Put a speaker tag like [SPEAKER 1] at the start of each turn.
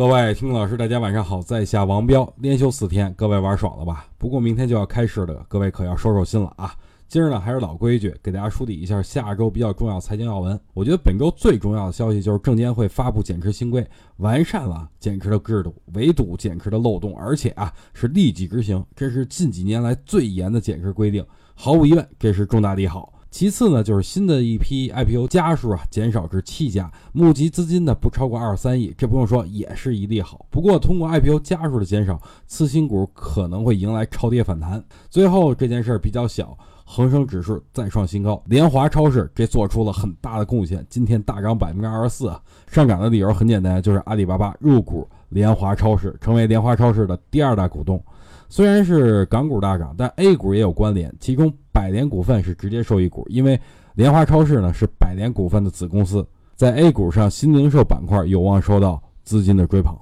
[SPEAKER 1] 各位听众老师，大家晚上好，在下王彪，连休四天，各位玩爽了吧？不过明天就要开市了，各位可要收收心了啊！今儿呢还是老规矩，给大家梳理一下下周比较重要财经要闻。我觉得本周最重要的消息就是证监会发布减持新规，完善了减持的制度，围堵减持的漏洞，而且啊是立即执行，这是近几年来最严的减持规定，毫无疑问，这是重大利好。其次呢，就是新的一批 IPO 家数啊减少至七家，募集资金呢不超过二十三亿，这不用说也是一利好。不过通过 IPO 家数的减少，次新股可能会迎来超跌反弹。最后这件事儿比较小，恒生指数再创新高，联华超市这做出了很大的贡献，今天大涨百分之二十四啊！上涨的理由很简单，就是阿里巴巴入股联华超市，成为联华超市的第二大股东。虽然是港股大涨，但 A 股也有关联，其中百联股份是直接受益股，因为联华超市呢是百联股份的子公司，在 A 股上新零售板块有望受到资金的追捧。